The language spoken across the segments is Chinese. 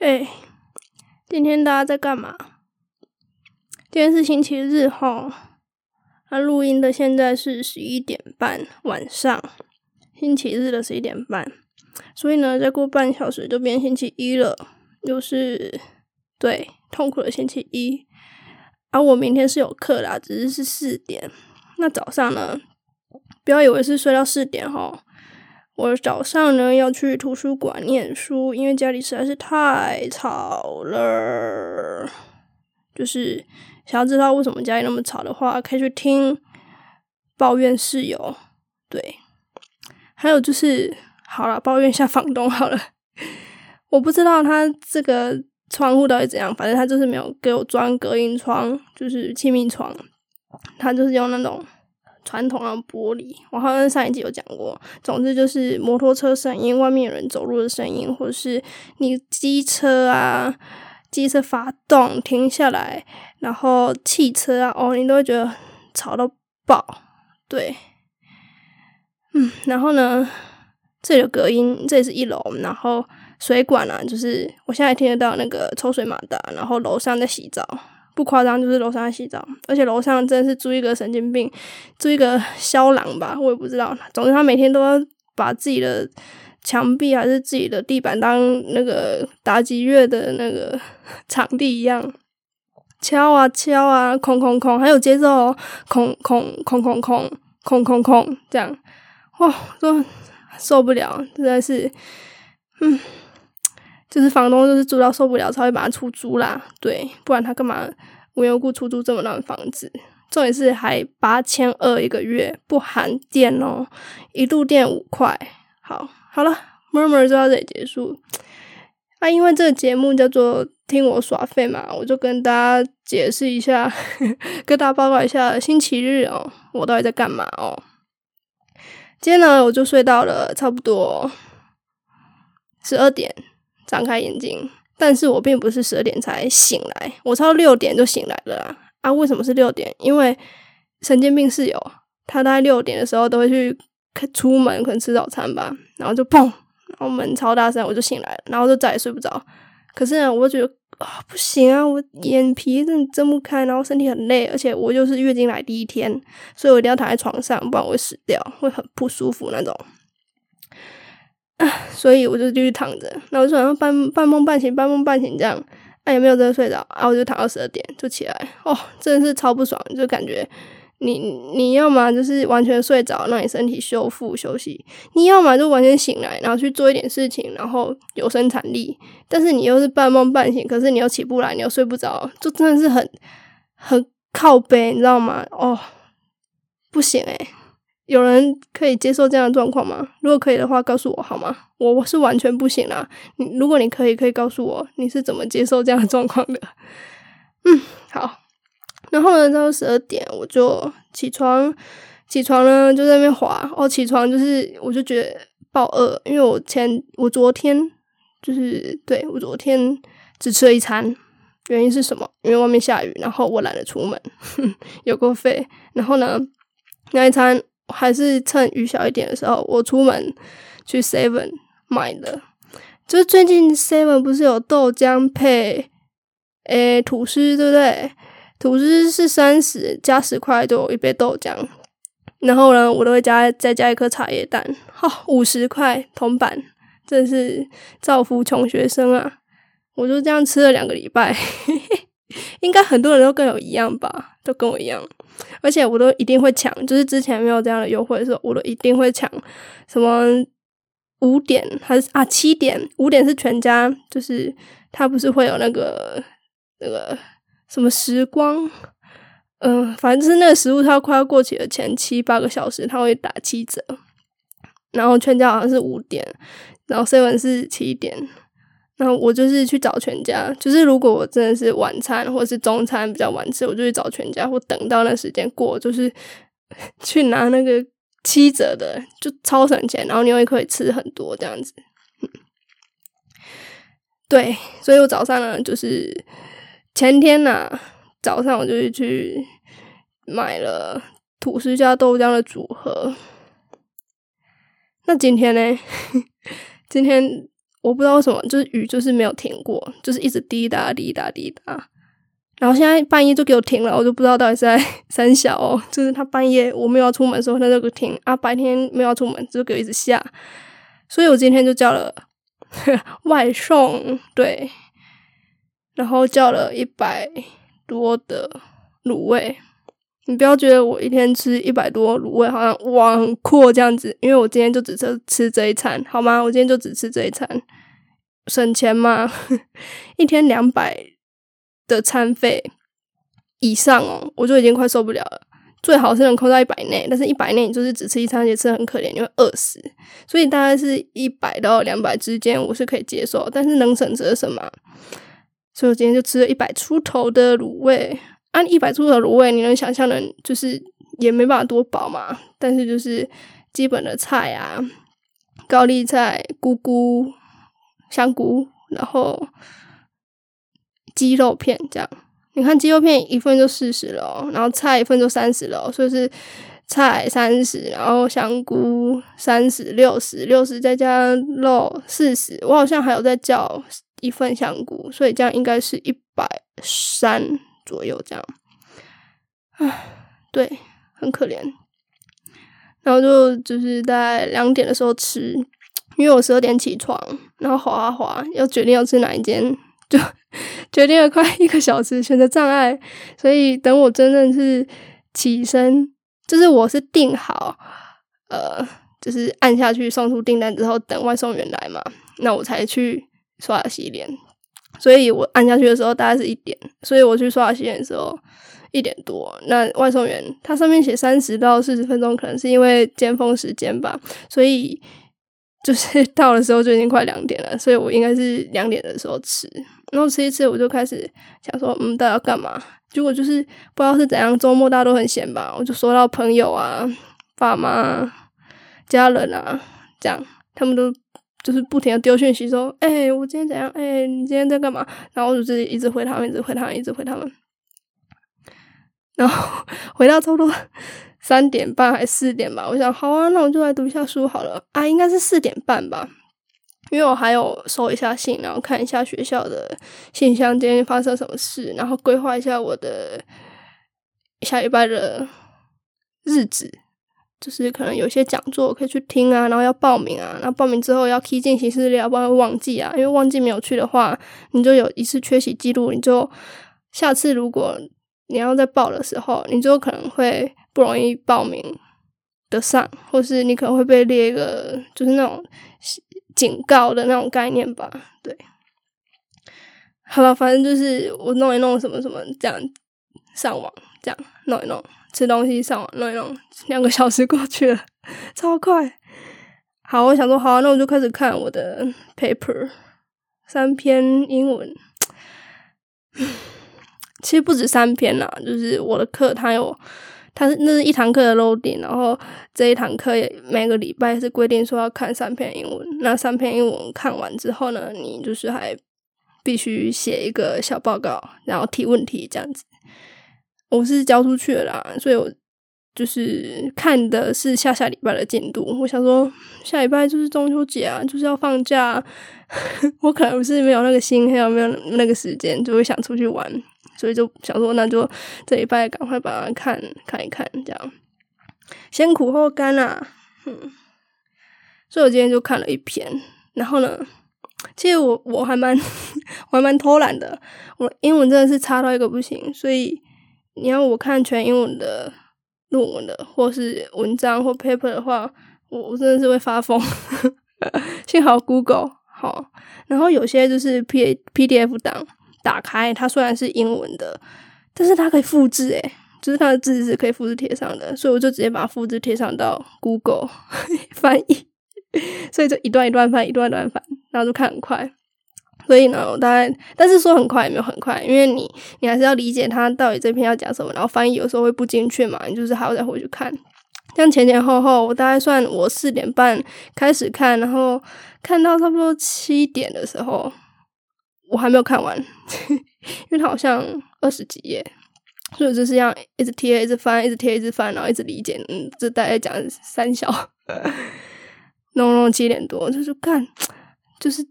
哎，今天大家在干嘛？今天是星期日哈，那录音的现在是十一点半晚上，星期日的十一点半，所以呢，再过半小时就变星期一了，又是对痛苦的星期一。而我明天是有课啦，只是是四点。那早上呢，不要以为是睡到四点哈。我早上呢要去图书馆念书，因为家里实在是太吵了。就是想要知道为什么家里那么吵的话，可以去听抱怨室友。对，还有就是好了，抱怨一下房东好了。我不知道他这个窗户到底怎样，反正他就是没有给我装隔音窗，就是气密窗，他就是用那种。传统的玻璃，我好像上一集有讲过。总之就是摩托车声音、外面有人走路的声音，或者是你机车啊、机车发动停下来，然后汽车啊，哦，你都会觉得吵到爆。对，嗯，然后呢，这有隔音，这里是一楼，然后水管啊，就是我现在听得到那个抽水马达，然后楼上在洗澡。不夸张，就是楼上洗澡，而且楼上真的是住一个神经病，住一个肖郎吧，我也不知道。总之，他每天都要把自己的墙壁还是自己的地板当那个打击乐的那个场地一样，敲啊敲啊，空空空，还有节奏，空空空空空空空空，这样，哇，都受不了，实在是，嗯。就是房东就是租到受不了才会把它出租啦，对，不然他干嘛无缘无故出租这么烂房子？重点是还八千二一个月，不含电哦，一度电五块。好，好了，murmur 就到这里结束。啊，因为这个节目叫做听我耍废嘛，我就跟大家解释一下，跟大家报告一下星期日哦，我到底在干嘛哦？今天呢，我就睡到了差不多十二点。张开眼睛，但是我并不是十二点才醒来，我超六点就醒来了啊！为什么是六点？因为神经病室友他大概六点的时候都会去出门，可能吃早餐吧，然后就砰，然后门超大声，我就醒来了，然后就再也睡不着。可是呢，我就觉得啊，不行啊，我眼皮真的睁不开，然后身体很累，而且我就是月经来第一天，所以我一定要躺在床上，不然我会死掉，会很不舒服那种。所以我就继续躺着，然后就好像半半梦半醒，半梦半醒这样，哎，也没有真的睡着，然后我就躺到十二点就起来，哦，真的是超不爽，就感觉你你要么就是完全睡着，让你身体修复休息，你要么就完全醒来，然后去做一点事情，然后有生产力，但是你又是半梦半醒，可是你又起不来，你又睡不着，就真的是很很靠背，你知道吗？哦，不行诶有人可以接受这样的状况吗？如果可以的话，告诉我好吗？我我是完全不行啦。你如果你可以，可以告诉我你是怎么接受这样的状况的。嗯，好。然后呢，到十二点我就起床，起床呢就在那边滑。哦，起床就是我就觉得爆饿，因为我前我昨天就是对我昨天只吃了一餐，原因是什么？因为外面下雨，然后我懒得出门，有够废。然后呢，那一餐。还是趁雨小一点的时候，我出门去 Seven 买的。就是最近 Seven 不是有豆浆配诶吐司，对不对？吐司是三十加十块就有一杯豆浆。然后呢，我都会加再加一颗茶叶蛋，好 五十块铜板，真是造福穷学生啊！我就这样吃了两个礼拜，应该很多人都跟我一样吧，都跟我一样。而且我都一定会抢，就是之前没有这样的优惠的时候，我都一定会抢。什么五点还是啊七点？五点是全家，就是它不是会有那个那个什么时光？嗯，反正就是那个食物它快要过期的前七八个小时，它会打七折。然后全家好像是五点，然后 seven 是七点。然后我就是去找全家，就是如果我真的是晚餐或者是中餐比较晚吃，我就去找全家，或等到那时间过，就是 去拿那个七折的，就超省钱，然后你又可以吃很多这样子。对，所以我早上呢，就是前天呐早上我就是去买了吐司加豆浆的组合。那今天呢？今天。我不知道为什么，就是雨就是没有停过，就是一直滴答滴答滴答。然后现在半夜就给我停了，我就不知道到底是在 三小哦，就是他半夜我没有要出门的时候，他就给我停啊，白天没有要出门就给我一直下，所以我今天就叫了 外送，对，然后叫了一百多的卤味。你不要觉得我一天吃一百多卤味好像哇很阔这样子，因为我今天就只吃吃这一餐，好吗？我今天就只吃这一餐，省钱嘛，一天两百。的餐费以上哦，我就已经快受不了了。最好是能扣到一百内，但是一百内你就是只吃一餐也吃很可怜，你会饿死。所以大概是一百到两百之间，我是可以接受。但是能省则省嘛，所以我今天就吃了一百出头的卤味。按一百出头卤味，你能想象的，就是也没办法多饱嘛。但是就是基本的菜啊，高丽菜、菇菇、香菇，然后。鸡肉片这样，你看鸡肉片一份就四十了，然后菜一份就三十了，所以是菜三十，然后香菇三十六十六十再加肉四十，我好像还有在叫一份香菇，所以这样应该是一百三左右这样。唉，对，很可怜。然后就就是在两点的时候吃，因为我十二点起床，然后滑啊滑，要决定要吃哪一间。就 决定了快一个小时，选择障碍，所以等我真正是起身，就是我是定好，呃，就是按下去送出订单之后，等外送员来嘛，那我才去刷洗脸。所以我按下去的时候大概是一点，所以我去刷牙洗脸的时候一点多。那外送员他上面写三十到四十分钟，可能是因为尖峰时间吧，所以就是到的时候就已经快两点了，所以我应该是两点的时候吃。然后吃一吃，我就开始想说，嗯，大家要干嘛？结果就是不知道是怎样，周末大家都很闲吧。我就说到朋友啊、爸妈、家人啊，这样他们都就是不停的丢讯息说，哎，我今天怎样？哎，你今天在干嘛？然后我就自己一直回他们，一直回他们，一直回他们。然后 回到差不多三点半还是四点吧，我想，好啊，那我就来读一下书好了。啊，应该是四点半吧。因为我还有收一下信，然后看一下学校的信箱，今天发生什么事，然后规划一下我的下礼拜的日子，就是可能有些讲座可以去听啊，然后要报名啊，然后报名之后要 key 进行事要不然会忘记啊，因为忘记没有去的话，你就有一次缺席记录，你就下次如果你要再报的时候，你就可能会不容易报名得上，或是你可能会被列一个就是那种。警告的那种概念吧，对，好了，反正就是我弄一弄什么什么这样，上网这样弄一弄，吃东西上网弄一弄，两个小时过去了，超快。好，我想说，好，那我就开始看我的 paper，三篇英文，其实不止三篇啦，就是我的课它有。它是那是一堂课的 loading，然后这一堂课也每个礼拜是规定说要看三篇英文。那三篇英文看完之后呢，你就是还必须写一个小报告，然后提问题这样子。我是交出去了啦，所以我就是看的是下下礼拜的进度。我想说下礼拜就是中秋节啊，就是要放假，我可能不是没有那个心，还有没有那个时间，就会想出去玩。所以就想说，那就这礼拜赶快把它看看一看，这样先苦后甘啊。嗯，所以我今天就看了一篇，然后呢，其实我我还蛮 我还蛮偷懒的，我英文真的是差到一个不行，所以你要我看全英文的论文的，或是文章或 paper 的话，我我真的是会发疯。幸好 Google 好，然后有些就是 P PDF 档。打开它虽然是英文的，但是它可以复制诶，就是它的字是可以复制贴上的，所以我就直接把它复制贴上到 Google 翻译，所以就一段一段翻，一段一段翻，然后就看很快。所以呢，我大概但是说很快也没有很快，因为你你还是要理解他到底这篇要讲什么，然后翻译有时候会不精确嘛，你就是还要再回去看。像前前后后，我大概算我四点半开始看，然后看到差不多七点的时候。我还没有看完，因为它好像二十几页，所以就是要一直贴、一直翻、一直贴、一直翻，然后一直理解。嗯，这大概讲三小，弄弄七点多，就是看，就是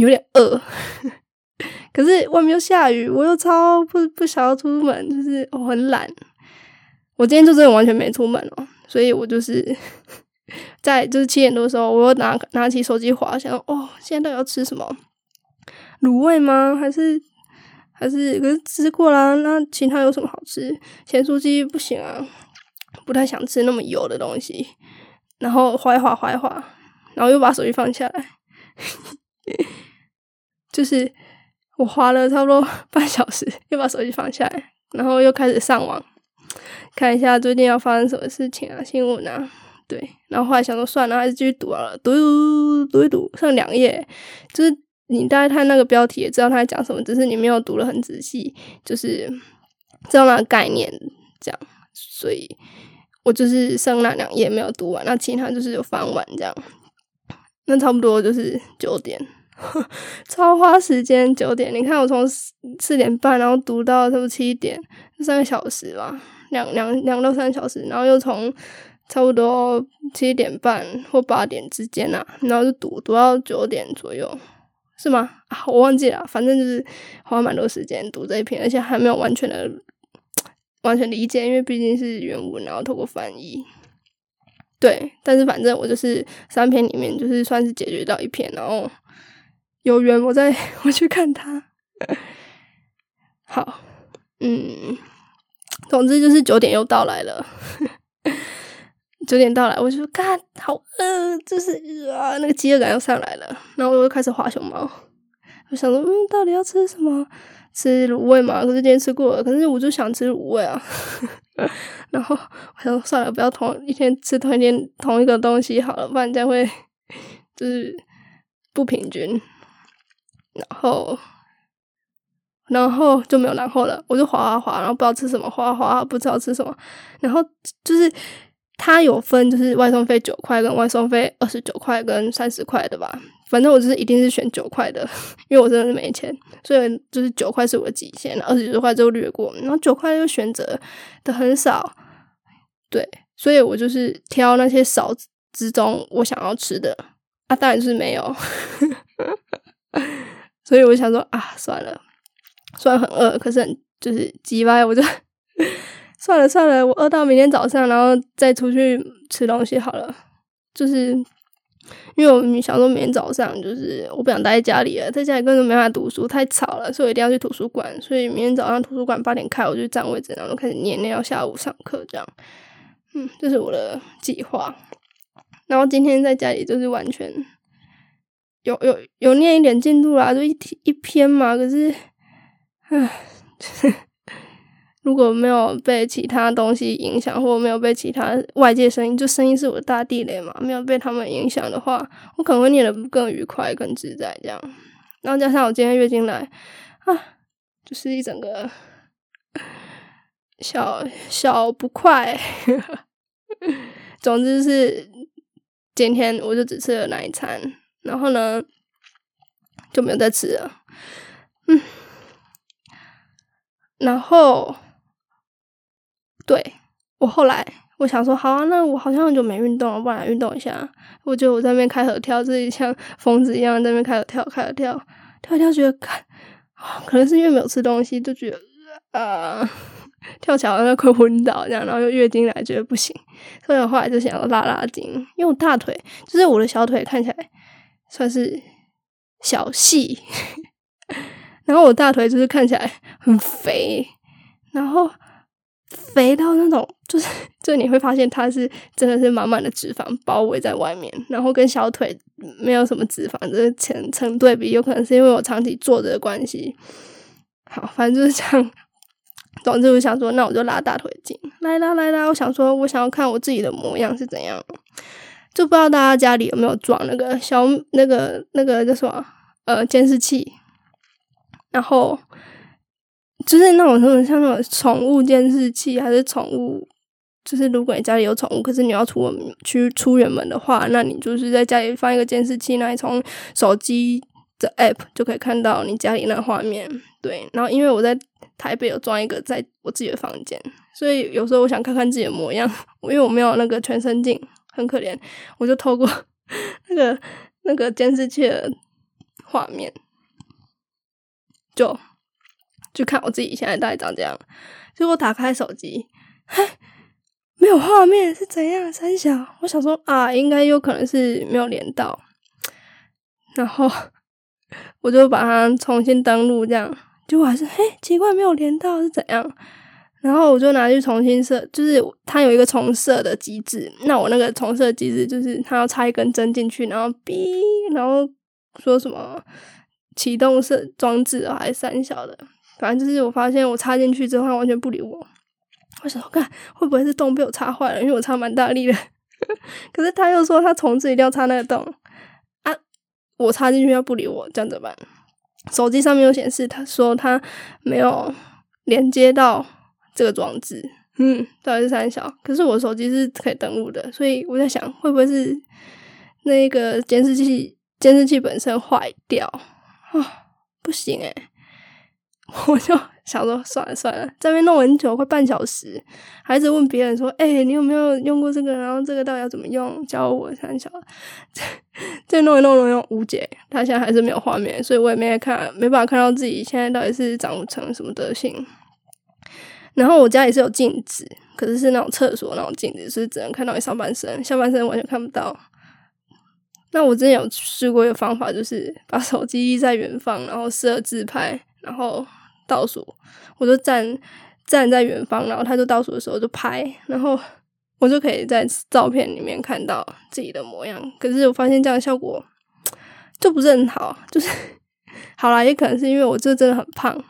有点饿，可是外面又下雨，我又超不不想要出门，就是我很懒。我今天就真的完全没出门哦，所以我就是 在就是七点多的时候，我又拿拿起手机划，想哦，现在到底要吃什么？卤味吗？还是还是可是吃过啦？那其他有什么好吃？咸酥鸡不行啊，不太想吃那么油的东西。然后划一划，划一划，然后又把手机放下来。就是我花了差不多半小时，又把手机放下来，然后又开始上网看一下最近要发生什么事情啊，新闻啊，对。然后后来想说算了，还是继续读好了，读读读一读，上两页，就是你大概看那个标题也知道他在讲什么，只是你没有读的很仔细，就是知道那个概念这样，所以我就是剩那两页没有读完，那其他就是有翻完这样。那差不多就是九点，超花时间。九点，你看我从四点半，然后读到差不多七点，三个小时吧，两两两到三个小时，然后又从差不多七点半或八点之间啊，然后就读读到九点左右，是吗？啊，我忘记了，反正就是花蛮多时间读这一篇，而且还没有完全的完全理解，因为毕竟是原文，然后透过翻译。对，但是反正我就是三篇里面，就是算是解决到一篇，然后有缘我再 我去看它。好，嗯，总之就是九点又到来了，九点到来，我就说看好饿，就是啊，那个饥饿感又上来了，然后我又开始画熊猫，我想说，嗯，到底要吃什么？吃卤味嘛？可是今天吃过了，可是我就想吃卤味啊。然后我想算了，不要同一天吃同一天同一个东西好了，不然这样会就是不平均。然后，然后就没有然后了，我就滑滑滑，然后不知道吃什么，滑滑滑不知道吃什么。然后就是它有分，就是外送费九块跟外送费二十九块跟三十块的吧。反正我就是一定是选九块的，因为我真的是没钱，所以就是九块是我的极限，二十九块就略过。然后九块又选择的很少，对，所以我就是挑那些少之中我想要吃的啊，当然就是没有。所以我想说啊，算了，虽然很饿，可是很就是急歪，我就 算了算了，我饿到明天早上，然后再出去吃东西好了，就是。因为我明明想说明天早上就是我不想待在家里了，在家里根本没办法读书，太吵了，所以我一定要去图书馆。所以明天早上图书馆八点开，我就占位置，然后开始念，念到下午上课这样。嗯，这是我的计划。然后今天在家里就是完全有有有念一点进度啦，就一一篇嘛。可是，唉。如果没有被其他东西影响，或没有被其他外界声音，就声音是我的大地雷嘛，没有被他们影响的话，我可能会念得更愉快、更自在这样。然后加上我今天月经来啊，就是一整个小小不快。总之是今天我就只吃了那一餐，然后呢就没有再吃了。嗯，然后。对我后来我想说，好啊，那我好像很久没运动了，不然运动一下。我觉得我在那边开合跳，自己像疯子一样在那边开合跳，开合跳，跳跳，觉得，可能是因为没有吃东西，就觉得呃，跳起来好像快昏倒这样，然后又月经来，觉得不行，所以我后来就想要拉拉筋，因为我大腿就是我的小腿看起来算是小细，然后我大腿就是看起来很肥，然后。肥到那种，就是就你会发现它是真的是满满的脂肪包围在外面，然后跟小腿没有什么脂肪的成成对比，有可能是因为我长期坐着的关系。好，反正就是这样。总之，我想说，那我就拉大腿筋，来拉来拉。我想说，我想要看我自己的模样是怎样，就不知道大家家里有没有装那个小那个那个叫什么呃监视器，然后。就是那种什么像那种宠物监视器，还是宠物，就是如果你家里有宠物，可是你要出门去出远门的话，那你就是在家里放一个监视器，那你从手机的 app 就可以看到你家里那画面。对，然后因为我在台北有装一个在我自己的房间，所以有时候我想看看自己的模样，因为我没有那个全身镜，很可怜，我就透过 那个那个监视器的画面，就就看我自己现在大概长这样。结果打开手机，嘿，没有画面是怎样？三小，我想说啊，应该有可能是没有连到，然后 我就把它重新登录，这样结果还是嘿，奇怪，没有连到是怎样？然后我就拿去重新设，就是它有一个重设的机制。那我那个重设机制就是它要插一根针进去，然后哔，然后说什么启动设装置还是三小的，反正就是我发现我插进去之后，它完全不理我。我想看会不会是洞被我插坏了，因为我插蛮大力的。可是他又说他重置一定要插那个洞啊，我插进去要不理我，这样怎么办？手机上面有显示，他说他没有连接到。这个装置，嗯，到底是三小，可是我手机是可以登录的，所以我在想，会不会是那个监视器监视器本身坏掉啊？不行诶我就想说算了算了，在那边弄很久，快半小时，还是问别人说，哎，你有没有用过这个？然后这个到底要怎么用？教我三小，这弄一弄弄用无解，他现在还是没有画面，所以我也没看，没办法看到自己现在到底是长成什么德行。然后我家也是有镜子，可是是那种厕所那种镜子，所以只能看到你上半身，下半身完全看不到。那我之前有试过一个方法，就是把手机在远方，然后设自拍，然后倒数，我就站站在远方，然后他就倒数的时候就拍，然后我就可以在照片里面看到自己的模样。可是我发现这样效果就不是很好，就是 好啦，也可能是因为我这真的很胖。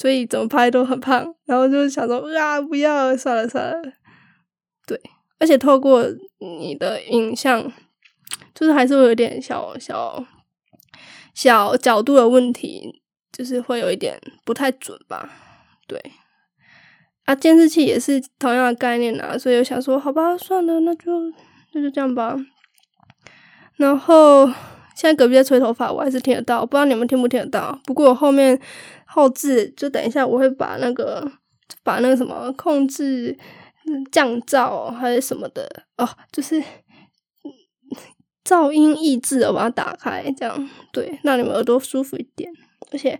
所以怎么拍都很胖，然后就想说啊，不要算了算了。对，而且透过你的影像，就是还是会有点小小小角度的问题，就是会有一点不太准吧。对，啊，监视器也是同样的概念啊，所以我想说，好吧，算了，那就那就这样吧。然后现在隔壁在吹头发，我还是听得到，不知道你们听不听得到。不过我后面。后置就等一下，我会把那个把那个什么控制降噪还是什么的哦，就是噪音抑制我把它打开，这样对，让你们耳朵舒服一点。而且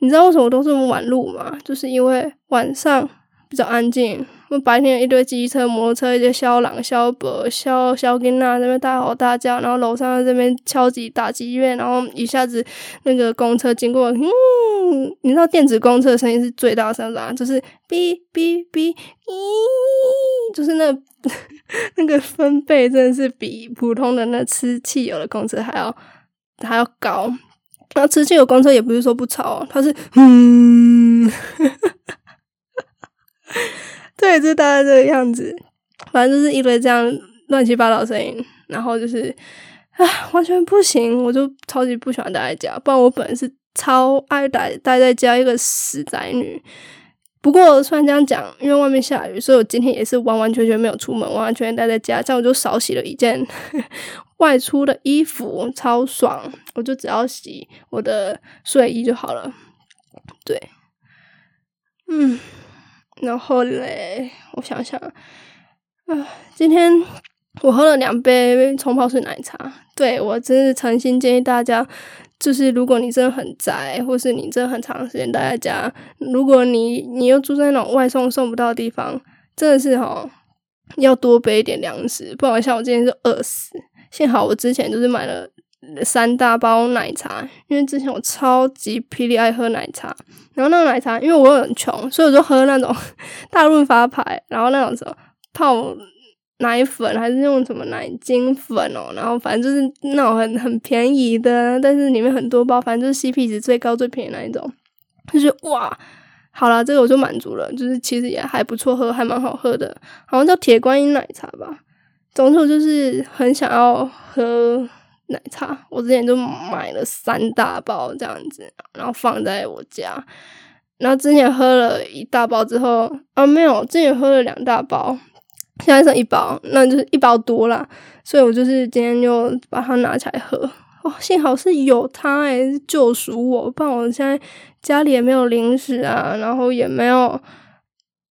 你知道为什么都这么晚录吗？就是因为晚上比较安静。我白天一堆机车、摩托车，一些肖朗、肖伯、肖肖金娜那边大吼大叫，然后楼上这边敲击打击乐，然后一下子那个公车经过，嗯，你知道电子公车的声音是最大声的，就是哔哔哔，咦，就是那那个分贝真的是比普通的那吃汽油的公车还要还要高。那吃汽油公车也不是说不吵，它是嗯。对，就大概这个样子，反正就是一堆这样乱七八糟声音，然后就是啊，完全不行，我就超级不喜欢待在家，不然我本人是超爱待待在家一个死宅女。不过虽然这样讲，因为外面下雨，所以我今天也是完完全全没有出门，完完全全待在家，这样我就少洗了一件 外出的衣服，超爽！我就只要洗我的睡衣就好了。对，嗯。然后嘞，我想想，啊，今天我喝了两杯冲泡式奶茶。对我真是诚心建议大家，就是如果你真的很宅，或是你真的很长时间待在家，如果你你又住在那种外送送不到的地方，真的是哈，要多备一点粮食，不然像我今天就饿死。幸好我之前就是买了。三大包奶茶，因为之前我超级霹雳爱喝奶茶，然后那个奶茶，因为我很穷，所以我就喝那种 大润发牌，然后那种什么泡奶粉，还是用什么奶精粉哦，然后反正就是那种很很便宜的，但是里面很多包，反正就是 CP 值最高最便宜那一种，就是哇，好了，这个我就满足了，就是其实也还不错喝，还蛮好喝的，好像叫铁观音奶茶吧，总之我就是很想要喝。奶茶，我之前就买了三大包这样子，然后放在我家。然后之前喝了一大包之后，啊没有，之前喝了两大包，现在剩一包，那就是一包多啦。所以我就是今天就把它拿起来喝。哦，幸好是有它诶，救赎我，不然我现在家里也没有零食啊，然后也没有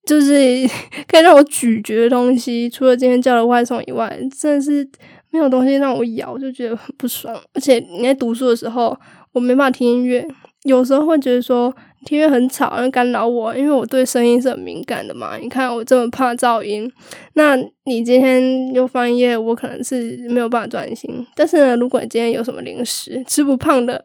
就是 可以让我咀嚼的东西。除了今天叫了外送以外，真的是。没有东西让我咬，就觉得很不爽。而且你在读书的时候，我没办法听音乐，有时候会觉得说听音乐很吵，会干扰我，因为我对声音是很敏感的嘛。你看我这么怕噪音，那你今天又翻页，我可能是没有办法专心。但是呢，如果你今天有什么零食，吃不胖的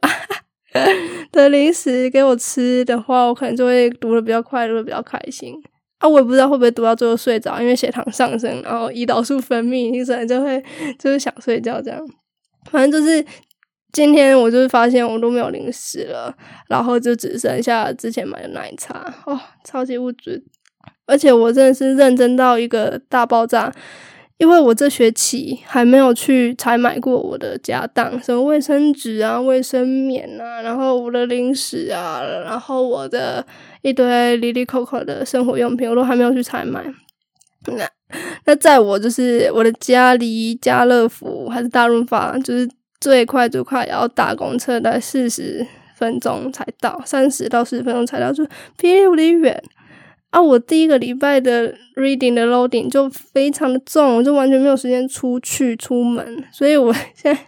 的零食给我吃的话，我可能就会读的比较快乐，比较开心。啊，我也不知道会不会读到最后睡着，因为血糖上升，然后胰岛素分泌，你可能就会就是想睡觉这样。反正就是今天我就是发现我都没有零食了，然后就只剩下之前买的奶茶哦，超级物质，而且我真的是认真到一个大爆炸。因为我这学期还没有去采买过我的家当，什么卫生纸啊、卫生棉啊，然后我的零食啊，然后我的一堆里里口口的生活用品，我都还没有去采买。那那在我就是我的家离家乐福还是大润发，就是最快最快也要打公车，大概四十分钟才到，三十到四十分钟才到，就霹雳无敌远。啊，我第一个礼拜的 reading 的 loading 就非常的重，我就完全没有时间出去出门，所以我现在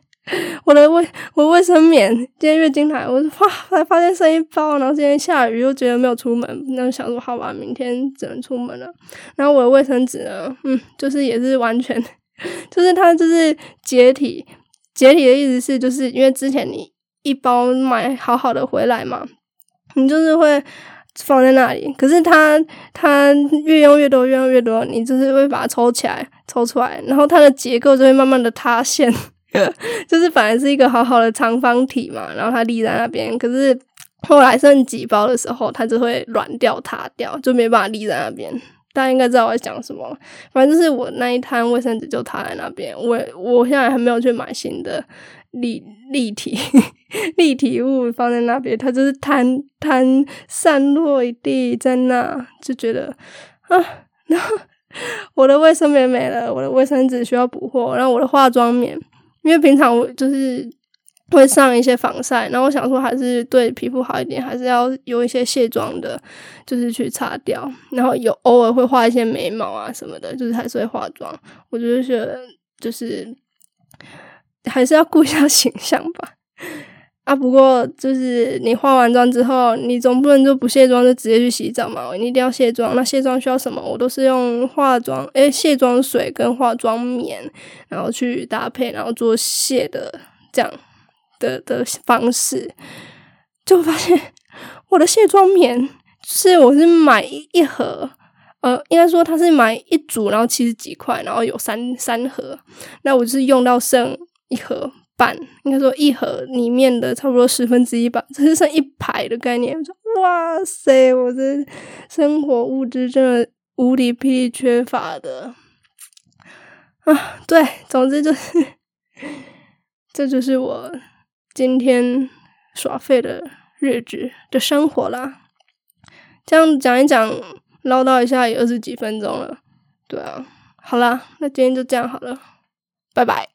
我的卫我卫生棉今天月经来，我哇才发现剩一包，然后今天下雨又觉得没有出门，那就想说好吧，明天只能出门了。然后我的卫生纸呢，嗯，就是也是完全就是它就是解体，解体的意思是就是因为之前你一包买好好的回来嘛，你就是会。放在那里，可是它它越用越多，越用越多，你就是会把它抽起来、抽出来，然后它的结构就会慢慢的塌陷，就是本来是一个好好的长方体嘛，然后它立在那边，可是后来剩几包的时候，它就会软掉、塌掉，就没办法立在那边。大家应该知道我在讲什么，反正就是我那一摊卫生纸就塌在那边，我我现在还没有去买新的。立立体 立体物放在那边，它就是摊摊散落一地在那，就觉得啊，然后我的卫生棉没了，我的卫生纸需要补货，然后我的化妆棉，因为平常我就是会上一些防晒，然后我想说还是对皮肤好一点，还是要有一些卸妆的，就是去擦掉，然后有偶尔会画一些眉毛啊什么的，就是还是会化妆，我就是觉得就是。还是要顾一下形象吧，啊！不过就是你化完妆之后，你总不能就不卸妆就直接去洗澡嘛？你一定要卸妆。那卸妆需要什么？我都是用化妆诶，卸妆水跟化妆棉，然后去搭配，然后做卸的这样的的方式，就发现我的卸妆棉是我是买一盒，呃，应该说它是买一组，然后七十几块，然后有三三盒，那我就是用到剩。一盒半，应该说一盒里面的差不多十分之一吧，这是剩一排的概念。哇塞，我的生活物资真的无敌霹雳缺乏的啊！对，总之就是，这就是我今天耍废的日子的生活啦。这样讲一讲，唠叨一下也二十几分钟了。对啊，好啦，那今天就这样好了，拜拜。